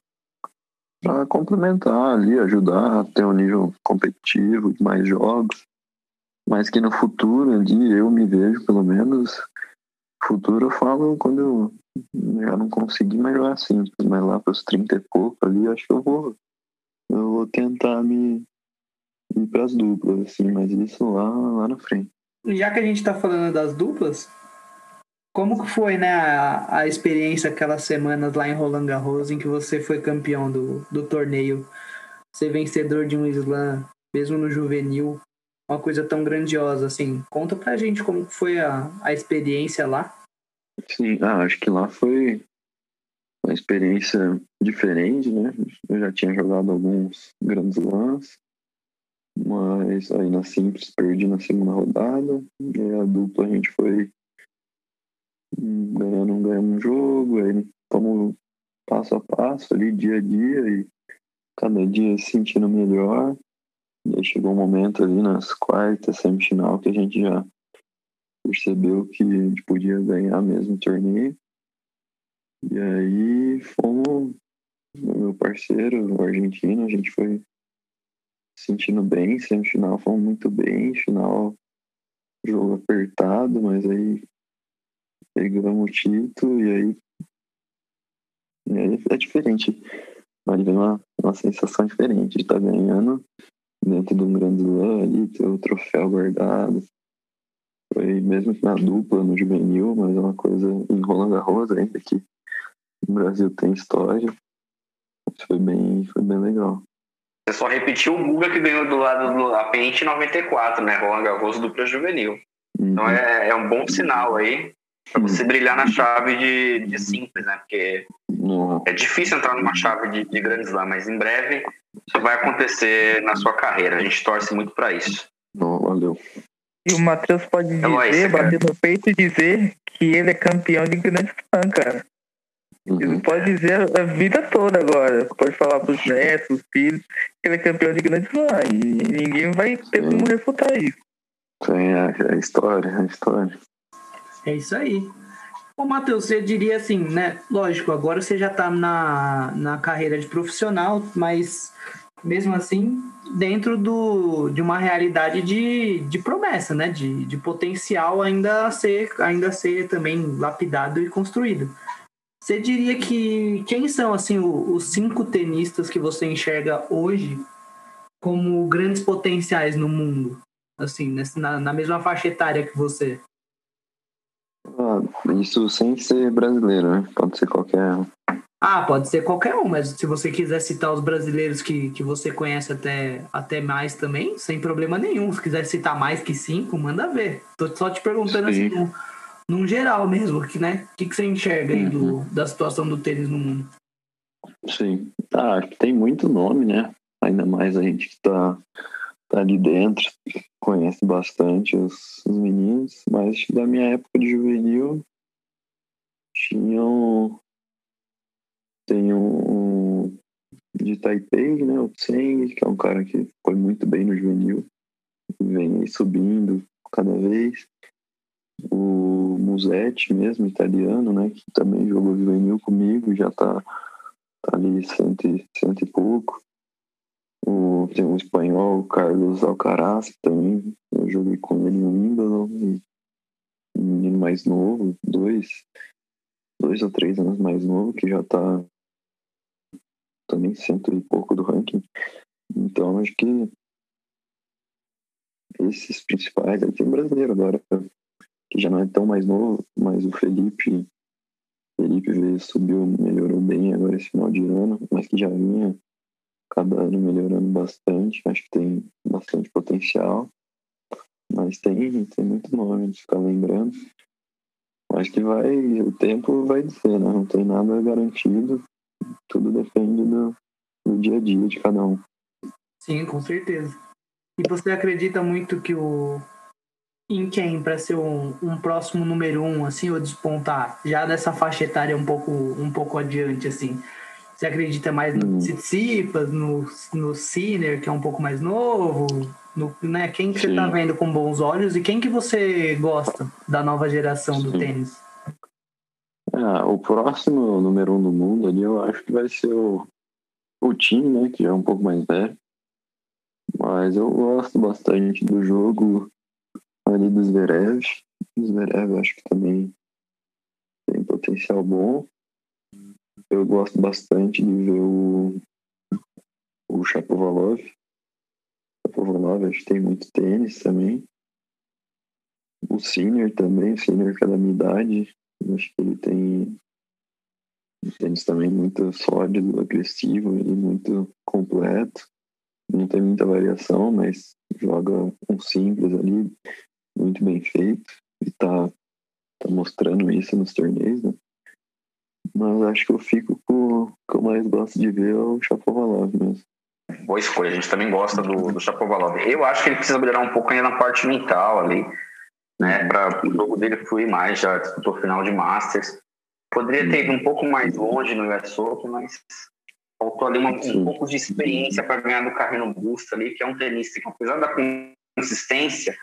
para complementar ali, ajudar a ter um nível competitivo, mais jogos, mas que no futuro ali eu me vejo pelo menos futuro eu falo quando eu já não consegui mais jogar simples, mas lá para os 30 e pouco ali, acho que eu vou. Eu vou tentar me ir para as duplas, assim, mas isso lá, lá na frente. Já que a gente está falando das duplas, como que foi, né, a, a experiência aquelas semanas lá em Roland Garros em que você foi campeão do, do torneio, ser vencedor de um slam, mesmo no juvenil, uma coisa tão grandiosa assim. Conta pra gente como foi a, a experiência lá. Sim, ah, acho que lá foi uma experiência diferente, né? Eu já tinha jogado alguns grandes lãs, mas aí na simples perdi na segunda rodada, e a dupla a gente foi ganhando, ganhando um jogo, aí fomos passo a passo ali, dia a dia, e cada dia se sentindo melhor. E aí chegou um momento ali nas quartas, semifinal, que a gente já percebeu que a gente podia ganhar mesmo o torneio. E aí fomos, meu parceiro, o argentino, a gente foi sentindo bem, semifinal fomos muito bem, final jogo apertado, mas aí pegamos o título e aí É, é diferente. Mas vem uma, uma sensação diferente de estar tá ganhando dentro de um grande slam ali, ter o troféu guardado. Foi mesmo na dupla, no juvenil, mas é uma coisa em Roland Garros ainda que o Brasil tem história. Foi bem, foi bem legal. Você só repetiu o Guga que ganhou do lado do Apente em 94, né? Roland Garros dupla juvenil. Uhum. Então é, é um bom sinal aí para você brilhar na chave de, de simples, né? Porque uhum. é difícil entrar numa chave de, de Slam, mas em breve isso vai acontecer na sua carreira. A gente torce muito para isso. Não, valeu. E o Matheus pode então é dizer, é isso, bater no peito e dizer que ele é campeão de Grand Slam, cara. Uhum. Ele pode dizer a vida toda agora. Pode falar pros netos, filhos, que ele é campeão de Grand Slam. E ninguém vai ter como refutar isso. Sim, é, é a história, é a história. É isso aí. Ô, Matheus, você diria assim, né? Lógico, agora você já está na, na carreira de profissional, mas mesmo assim, dentro do, de uma realidade de, de promessa, né? De, de potencial ainda a ser, ainda ser também lapidado e construído. Você diria que quem são assim os cinco tenistas que você enxerga hoje como grandes potenciais no mundo? Assim, na, na mesma faixa etária que você? Isso sem ser brasileiro, né? Pode ser qualquer um. Ah, pode ser qualquer um, mas se você quiser citar os brasileiros que, que você conhece até, até mais também, sem problema nenhum. Se quiser citar mais que cinco, manda ver. Tô só te perguntando Sim. assim, num, num, geral mesmo, que, né? O que, que você enxerga aí do, uhum. da situação do tênis no mundo? Sim. Ah, acho que tem muito nome, né? Ainda mais a gente que tá tá ali dentro, conhece bastante os, os meninos, mas da minha época de juvenil tinham tem um, um de Taipei, né, o Tseng, que é um cara que foi muito bem no juvenil, vem subindo cada vez. O Musetti mesmo, italiano, né, que também jogou juvenil comigo, já tá, tá ali cento, cento e pouco. O, um espanhol, Carlos Alcaraz, também eu joguei com ele no Wimbledon, um menino mais novo, dois, dois ou três anos mais novo, que já tá também cento e pouco do ranking. Então acho que esses principais, aí tem um brasileiro agora, que já não é tão mais novo, mas o Felipe, Felipe veio, subiu, melhorou bem agora esse final de ano, mas que já vinha cada ano melhorando bastante. Acho que tem bastante potencial. Mas tem, tem muito nome de ficar lembrando. Acho que vai, o tempo vai dizer, né? Não tem nada garantido. Tudo depende do, do dia a dia de cada um. Sim, com certeza. E você acredita muito que o em quem para ser um, um, próximo número um, assim, ou despontar já dessa faixa etária um pouco, um pouco adiante, assim? Você acredita mais no Tsitsipas, no, no Sinner, que é um pouco mais novo? No, né? Quem que você está vendo com bons olhos e quem que você gosta da nova geração Sim. do tênis? Ah, o próximo número um do mundo ali eu acho que vai ser o, o time, né? Que é um pouco mais velho. Mas eu gosto bastante do jogo ali dos Zverev. Os Zverev acho que também tem potencial bom eu gosto bastante de ver o, o Chapovalov. Chapovalov, acho que tem muito tênis também. O Sinner também, o Sinner que é da minha idade. Acho que ele tem um tênis também muito sólido, agressivo, ele muito completo. Não tem muita variação, mas joga um simples ali, muito bem feito. E tá, tá mostrando isso nos torneios, né? Mas acho que eu fico com o que eu mais gosto de ver é o Chapovalov mesmo. Boa escolha, a gente também gosta do, do Chapovalov. Eu acho que ele precisa melhorar um pouco ainda na parte mental ali, né? Para o jogo dele fluir mais, já disputou final de Masters. Poderia ter ido um pouco mais longe no US Open, mas faltou ali uma, um pouco de experiência para ganhar do Carreno Busta ali, que é um tenista que, apesar da consistência,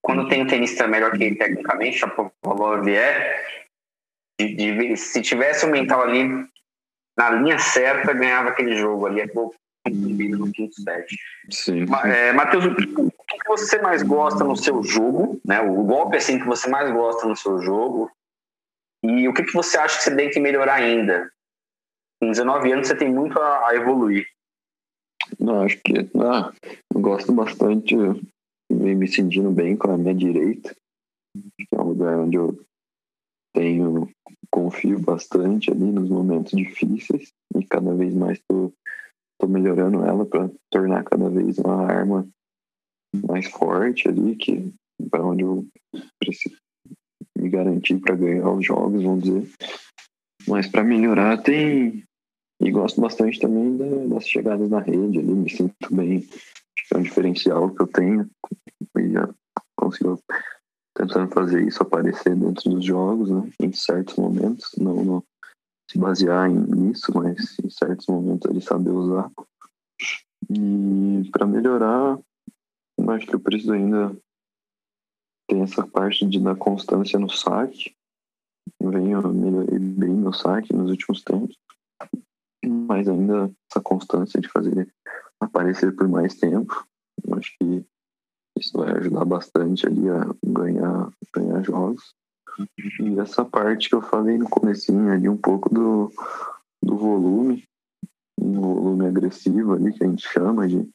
quando tem um tenista melhor que ele tecnicamente, Chapovalov é, de, de, se tivesse o mental ali na linha certa, ganhava aquele jogo ali, acabou cumprido no quinto set. Sim. É, Matheus, o que você mais gosta no seu jogo? Né? O golpe assim que você mais gosta no seu jogo? E o que, que você acha que você tem que melhorar ainda? com 19 anos você tem muito a, a evoluir. Não, acho que ah, eu gosto bastante, me, me sentindo bem com a minha direita, que é um lugar onde eu tenho, confio bastante ali nos momentos difíceis e cada vez mais estou melhorando ela para tornar cada vez uma arma mais forte ali, que para onde eu preciso me garantir para ganhar os jogos, vamos dizer. Mas para melhorar tem e gosto bastante também das chegadas na rede ali, me sinto bem, é um diferencial que eu tenho e já consigo tentando fazer isso aparecer dentro dos jogos, né, em certos momentos, não, não se basear nisso, mas em certos momentos ele saber usar. E para melhorar, acho que eu preciso ainda ter essa parte de dar constância no saque. Venho melhorei bem meu saque nos últimos tempos, mas ainda essa constância de fazer aparecer por mais tempo. Acho que isso vai ajudar bastante ali a ganhar, ganhar jogos. E essa parte que eu falei no comecinho ali, um pouco do, do volume, um volume agressivo ali, que a gente chama de,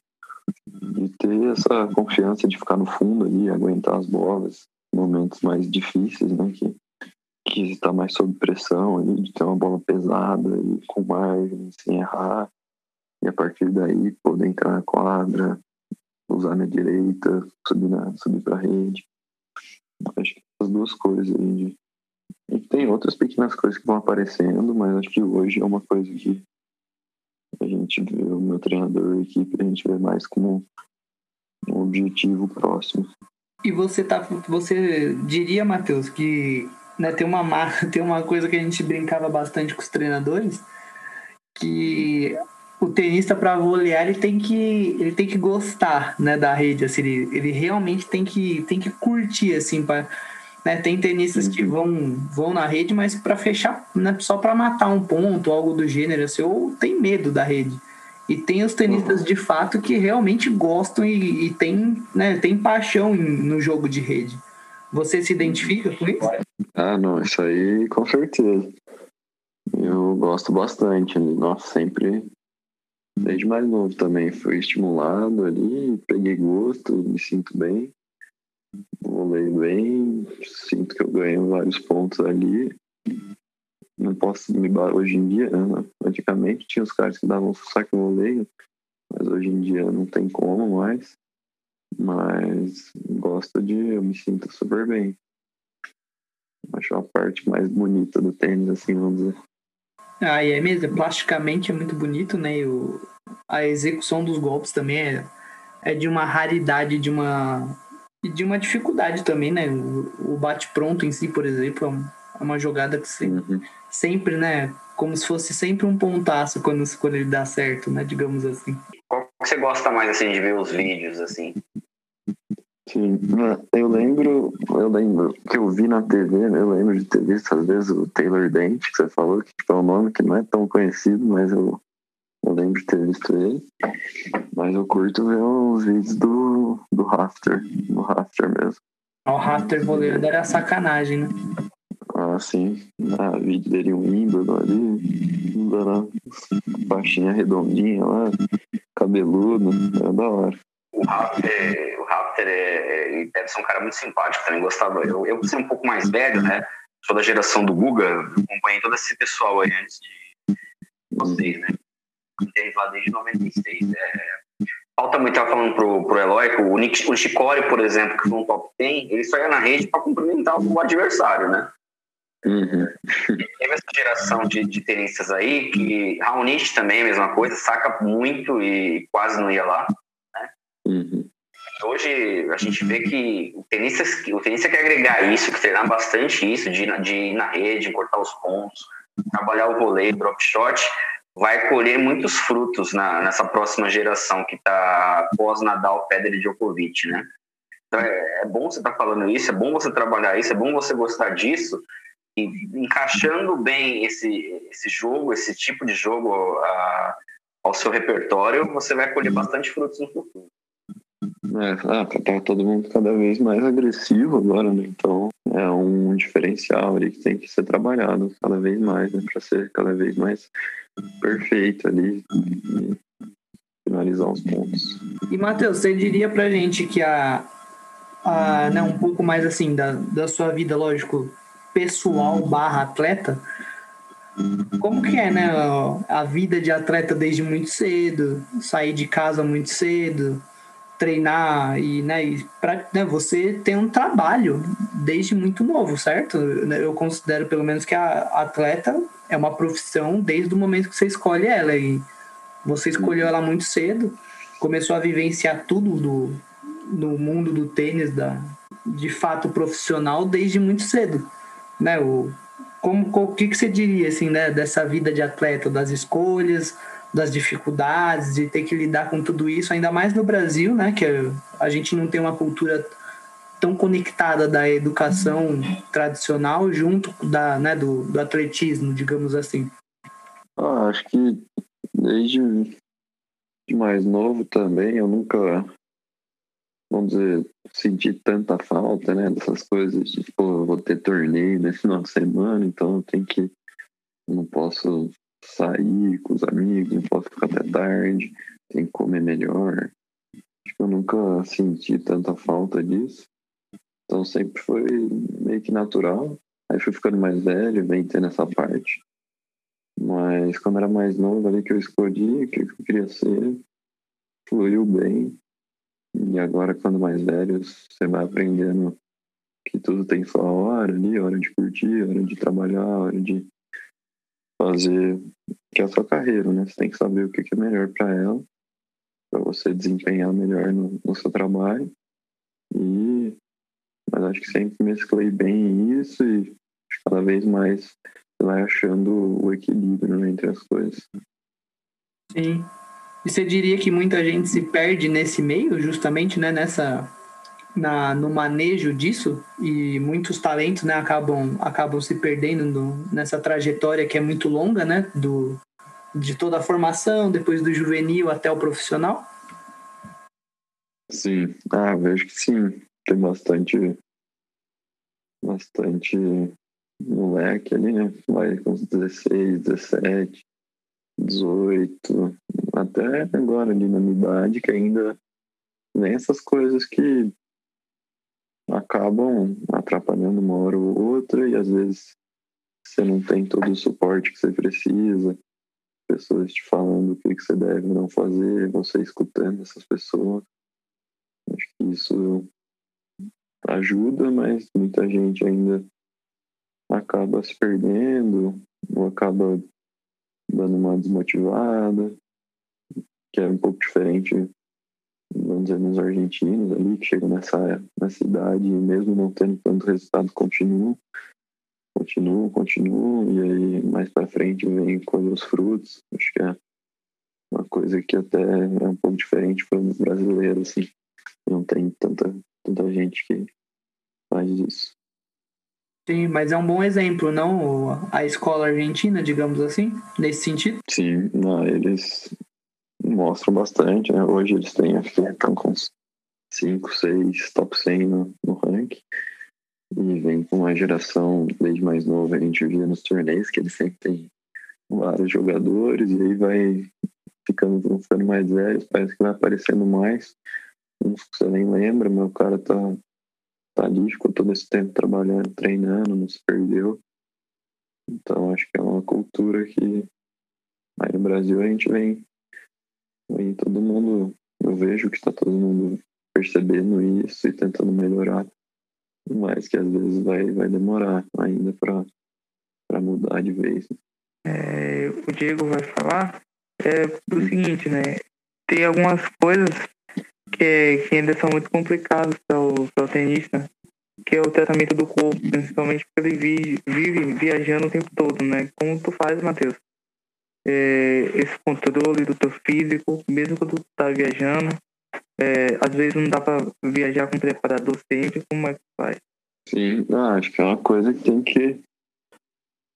de ter essa confiança de ficar no fundo ali, aguentar as bolas, momentos mais difíceis, né, que, que está mais sob pressão ali, de ter uma bola pesada e com margem, sem errar, e a partir daí poder entrar na quadra, usar minha direita, subir, na, subir para a rede. Acho que as duas coisas aí. De... E tem outras pequenas coisas que vão aparecendo, mas acho que hoje é uma coisa que a gente vê o meu treinador, a equipe, a gente vê mais como um objetivo próximo. E você tá, você diria, Matheus, que né, tem uma tem uma coisa que a gente brincava bastante com os treinadores, que o tenista para volear ele tem que ele tem que gostar né da rede assim ele, ele realmente tem que tem que curtir assim para né, tem tenistas que vão vão na rede mas para fechar né, só para matar um ponto algo do gênero assim, ou tem medo da rede. E tem os tenistas de fato que realmente gostam e, e tem né tem paixão no jogo de rede. Você se identifica com isso? Ah não isso aí com certeza. Eu gosto bastante nossa sempre Desde mais novo também fui estimulado ali, peguei gosto, me sinto bem, volei bem, sinto que eu ganho vários pontos ali. Não posso me hoje em dia, né? antigamente tinha os caras que davam saque voleio, mas hoje em dia não tem como mais. Mas gosto de, eu me sinto super bem. Acho a parte mais bonita do tênis, assim, vamos dizer. Ah, e é mesmo, plasticamente é muito bonito, né? E o, a execução dos golpes também é, é de uma raridade, de uma de uma dificuldade também, né? O, o bate-pronto em si, por exemplo, é, é uma jogada que sempre, uhum. sempre, né? Como se fosse sempre um pontaço quando, quando ele dá certo, né? Digamos assim. Qual que você gosta mais, assim, de ver os vídeos, assim? Sim, eu lembro, eu lembro que eu vi na TV, eu lembro de ter visto às vezes o Taylor Dent, que você falou, que tipo, é um nome que não é tão conhecido, mas eu, eu lembro de ter visto ele. Mas eu curto ver os vídeos do, do Rafter, do Rafter mesmo. O Rafter goleiro era sacanagem, né? Ah, sim. Ah, vídeo dele em Wimbledon ali, dando baixinha redondinha lá, cabeludo, é da hora o Rafter, o Rafter é, é, deve ser um cara muito simpático, também gostava. Eu, eu ser um pouco mais velho, né? Sou da geração do Guga, acompanhei todo esse pessoal aí antes de vocês, né? Tênis lá desde 96. É, falta muito, estava falando pro, pro Eloy, o, Nick, o Chicori, por exemplo, que foi um top 10, ele só ia na rede para cumprimentar o adversário, né? Uhum. Teve essa geração de, de tenistas aí que Raonic também é a mesma coisa, saca muito e quase não ia lá. Uhum. Hoje a gente vê que o tenista, o tenista quer agregar isso, que treinar bastante isso, de, de ir na rede, cortar os pontos, trabalhar o vôlei, drop shot, vai colher muitos frutos na, nessa próxima geração que está pós-Nadal, Federer e Djokovic, né? Então é, é bom você estar tá falando isso, é bom você trabalhar isso, é bom você gostar disso e encaixando bem esse, esse jogo, esse tipo de jogo a, ao seu repertório, você vai colher bastante frutos no futuro. É, ah, tá todo mundo cada vez mais agressivo agora, né? Então é um diferencial ali que tem que ser trabalhado cada vez mais, né? Para ser cada vez mais perfeito ali e finalizar os pontos. E Matheus, você diria pra gente que a, a né, um pouco mais assim da, da sua vida, lógico, pessoal barra atleta, como que é, né, a vida de atleta desde muito cedo, sair de casa muito cedo, treinar e, né, e pra, né, você tem um trabalho desde muito novo, certo? Eu considero pelo menos que a atleta é uma profissão desde o momento que você escolhe ela e você escolheu ela muito cedo, começou a vivenciar tudo do, no mundo do tênis da, de fato profissional desde muito cedo, né? O, como o que, que você diria assim, né, dessa vida de atleta, das escolhas, das dificuldades de ter que lidar com tudo isso, ainda mais no Brasil, né, que a gente não tem uma cultura tão conectada da educação tradicional junto da, né, do, do atletismo, digamos assim. Ah, acho que desde mais novo também eu nunca, vamos dizer, senti tanta falta, né, dessas coisas pô, vou ter torneio nesse final de semana, então eu tenho que, não posso sair com os amigos, não posso ficar até tarde, tem que comer melhor. Acho que eu nunca senti tanta falta disso. Então sempre foi meio que natural. Aí fui ficando mais velho, vem tendo essa parte. Mas quando era mais novo ali que eu escolhi o que eu queria ser, fluiu bem. E agora, quando mais velho, você vai aprendendo que tudo tem sua hora ali, hora de curtir, hora de trabalhar, hora de fazer que é a sua carreira, né? Você tem que saber o que é melhor para ela, para você desempenhar melhor no, no, seu trabalho. E mas acho que sempre mesclei bem isso e cada vez mais vai achando o equilíbrio né, entre as coisas. Sim. E você diria que muita gente se perde nesse meio, justamente, né, nessa na, no manejo disso e muitos talentos né, acabam, acabam se perdendo no, nessa trajetória que é muito longa, né? Do, de toda a formação, depois do juvenil até o profissional? Sim, ah, vejo que sim. Tem bastante bastante moleque ali, né? Vai com uns 16, 17, 18, até agora ali na minha idade, que ainda vem essas coisas que acabam atrapalhando uma hora ou outra e às vezes você não tem todo o suporte que você precisa, pessoas te falando o que você deve não fazer, você escutando essas pessoas. Acho que isso ajuda, mas muita gente ainda acaba se perdendo ou acaba dando uma desmotivada, que é um pouco diferente vamos dizer, nos argentinos ali, que chegam nessa, nessa idade e mesmo não tendo tanto resultado, continuam, continuam, continuam, e aí mais para frente vem colher os frutos. Acho que é uma coisa que até é um pouco diferente para os brasileiros, assim. Não tem tanta, tanta gente que faz isso. Sim, mas é um bom exemplo, não? A escola argentina, digamos assim, nesse sentido? Sim, não, eles mostram bastante, né? Hoje eles têm, acho que estão com 5, 6 top 100 no, no ranking. E vem com uma geração desde mais nova, a gente via nos torneios que eles sempre têm vários jogadores e aí vai ficando, ficando mais velhos, parece que vai aparecendo mais. Uns que você nem lembra, mas o cara tá, tá ali, ficou todo esse tempo trabalhando, treinando, não se perdeu. Então acho que é uma cultura que aí no Brasil a gente vem e todo mundo, eu vejo que está todo mundo percebendo isso e tentando melhorar, mas que às vezes vai, vai demorar ainda para mudar de vez. É, o Diego vai falar é do seguinte, né? Tem algumas coisas que, que ainda são muito complicadas para o, para o tenista, que é o tratamento do corpo, principalmente porque ele vive, vive viajando o tempo todo, né? Como tu faz, Matheus? É, esse controle do teu físico, mesmo quando tu tá viajando. É, às vezes não dá para viajar com preparador sempre, como é que faz? Sim, acho que é uma coisa que tem que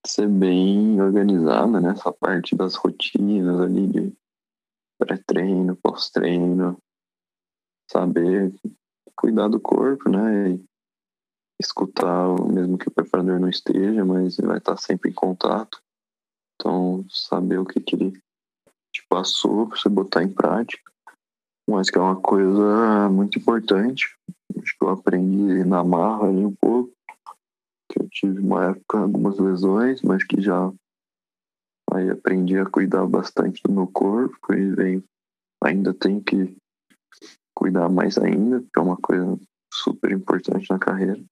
ser bem organizada, né? Essa parte das rotinas ali de pré-treino, pós-treino. saber cuidar do corpo, né? E escutar, mesmo que o preparador não esteja, mas ele vai estar sempre em contato. Então, saber o que, que ele te passou para você botar em prática. Mas que é uma coisa muito importante. Acho que eu aprendi na marra ali um pouco. Que eu tive uma época algumas lesões, mas que já aí aprendi a cuidar bastante do meu corpo e vem, ainda tenho que cuidar mais ainda, que é uma coisa super importante na carreira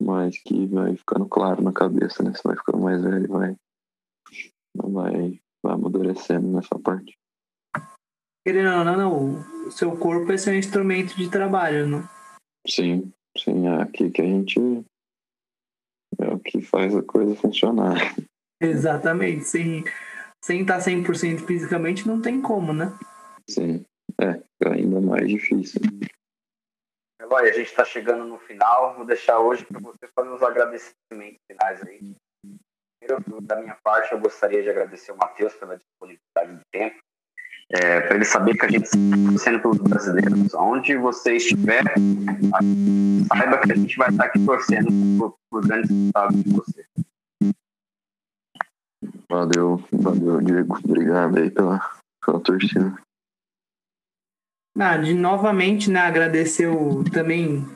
mas que vai ficando claro na cabeça, né? Você vai ficando mais velho e vai, vai, vai amadurecendo nessa parte. Querendo ou não, não, o seu corpo é seu instrumento de trabalho, não? Sim, sim, é aqui que a gente é o que faz a coisa funcionar. Exatamente, sem, sem estar 100% fisicamente não tem como, né? Sim, é, ainda mais difícil. Eloy, a gente está chegando no final. Vou deixar hoje para você fazer os agradecimentos finais aí. Primeiro, da minha parte, eu gostaria de agradecer o Matheus pela disponibilidade de tempo. É, para ele saber que a gente está torcendo pelos brasileiros. Onde você estiver, saiba que a gente vai estar aqui torcendo por, por grandes resultados de você. Valeu, valeu, Diego. Obrigado aí pela, pela torcida. Ah, de novamente, né, agradecer o, também,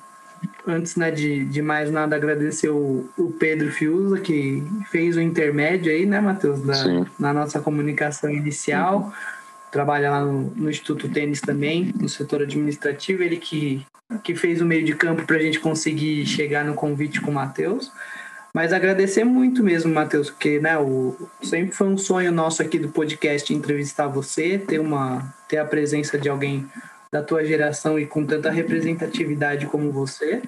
antes né, de, de mais nada, agradecer o, o Pedro Fiuza, que fez o intermédio aí, né, Matheus, na nossa comunicação inicial. Uhum. Trabalha lá no, no, Instituto Tênis também, no setor administrativo, ele que, que fez o meio de campo para a gente conseguir chegar no convite com o Matheus. Mas agradecer muito mesmo, Matheus, porque né, o, sempre foi um sonho nosso aqui do podcast entrevistar você, ter, uma, ter a presença de alguém da tua geração e com tanta representatividade como você.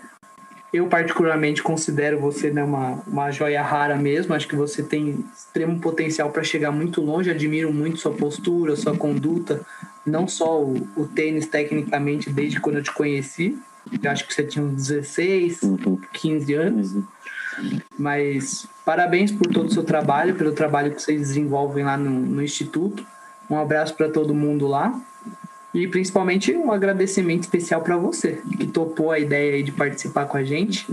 Eu, particularmente, considero você né, uma, uma joia rara mesmo. Acho que você tem extremo potencial para chegar muito longe. Admiro muito sua postura, sua conduta. Não só o, o tênis, tecnicamente, desde quando eu te conheci. Eu acho que você tinha uns 16, 15 anos. Mas parabéns por todo o seu trabalho, pelo trabalho que vocês desenvolvem lá no, no Instituto. Um abraço para todo mundo lá. E principalmente um agradecimento especial para você, que topou a ideia de participar com a gente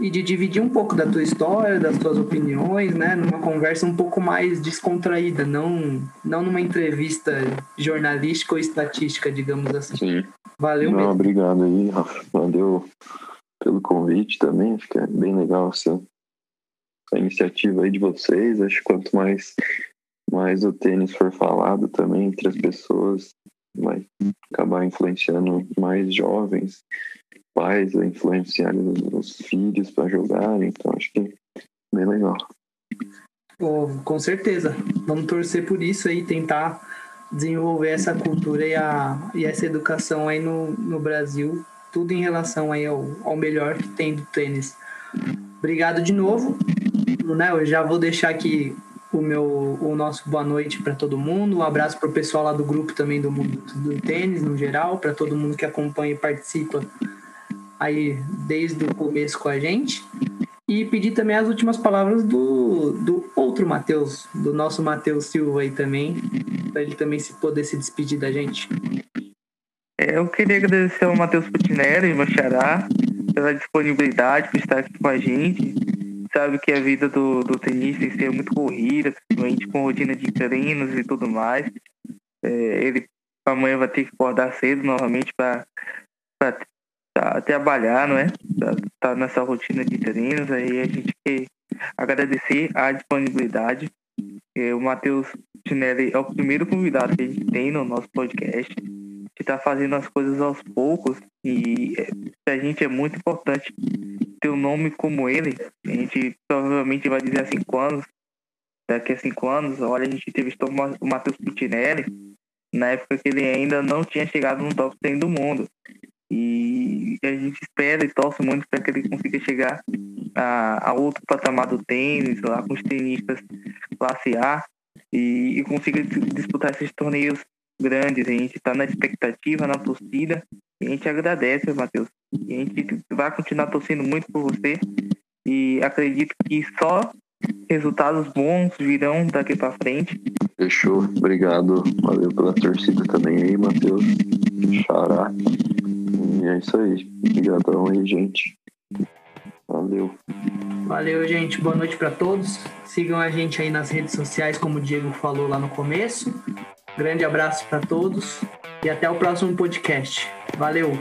e de dividir um pouco da tua história, das tuas opiniões, né, numa conversa um pouco mais descontraída, não não numa entrevista jornalística ou estatística, digamos assim. Sim. Valeu não, mesmo. Obrigado aí, Rafa. Valeu pelo convite também, acho que é bem legal essa, essa iniciativa aí de vocês. Acho que quanto mais mais o tênis for falado também entre as pessoas, vai acabar influenciando mais jovens, pais a influenciarem os, filhos para jogarem. Então, acho que é bem legal. Oh, com certeza. Vamos torcer por isso aí, tentar desenvolver essa cultura e, a, e essa educação aí no, no Brasil, tudo em relação aí ao, ao melhor que tem do tênis. Obrigado de novo. Né, eu já vou deixar aqui o meu o nosso boa noite para todo mundo. Um abraço para o pessoal lá do grupo também do mundo do tênis no geral, para todo mundo que acompanha e participa aí desde o começo com a gente. E pedir também as últimas palavras do, do outro Matheus, do nosso Matheus Silva aí também, para ele também se poder se despedir da gente. É, eu queria agradecer ao Matheus Putinelli, meu xará, pela disponibilidade, por estar aqui com a gente sabe que a vida do, do tenista tem que ser muito corrida, principalmente com rotina de treinos e tudo mais. É, ele amanhã vai ter que acordar cedo novamente para trabalhar, não é? Tá, tá nessa rotina de treinos. Aí a gente quer agradecer a disponibilidade. É, o Matheus Tinelli é o primeiro convidado que a gente tem no nosso podcast que está fazendo as coisas aos poucos e é, a gente é muito importante ter um nome como ele. A gente provavelmente vai dizer há cinco anos, daqui a cinco anos, olha, a gente entrevistou o Matheus Putinelli na época que ele ainda não tinha chegado no top 100 do mundo. E a gente espera e torce muito para que ele consiga chegar a, a, outro patamar do tênis, lá com os tenistas classe A, e, e consiga disputar esses torneios grandes, né? a gente está na expectativa, na torcida. E a gente agradece, Matheus. E a gente vai continuar torcendo muito por você. E acredito que só resultados bons virão daqui para frente. Fechou, obrigado. Valeu pela torcida também aí, Matheus. Xará. E é isso aí. Obrigadão aí, gente. Valeu. Valeu, gente. Boa noite para todos. Sigam a gente aí nas redes sociais, como o Diego falou lá no começo. Grande abraço para todos e até o próximo podcast. Valeu!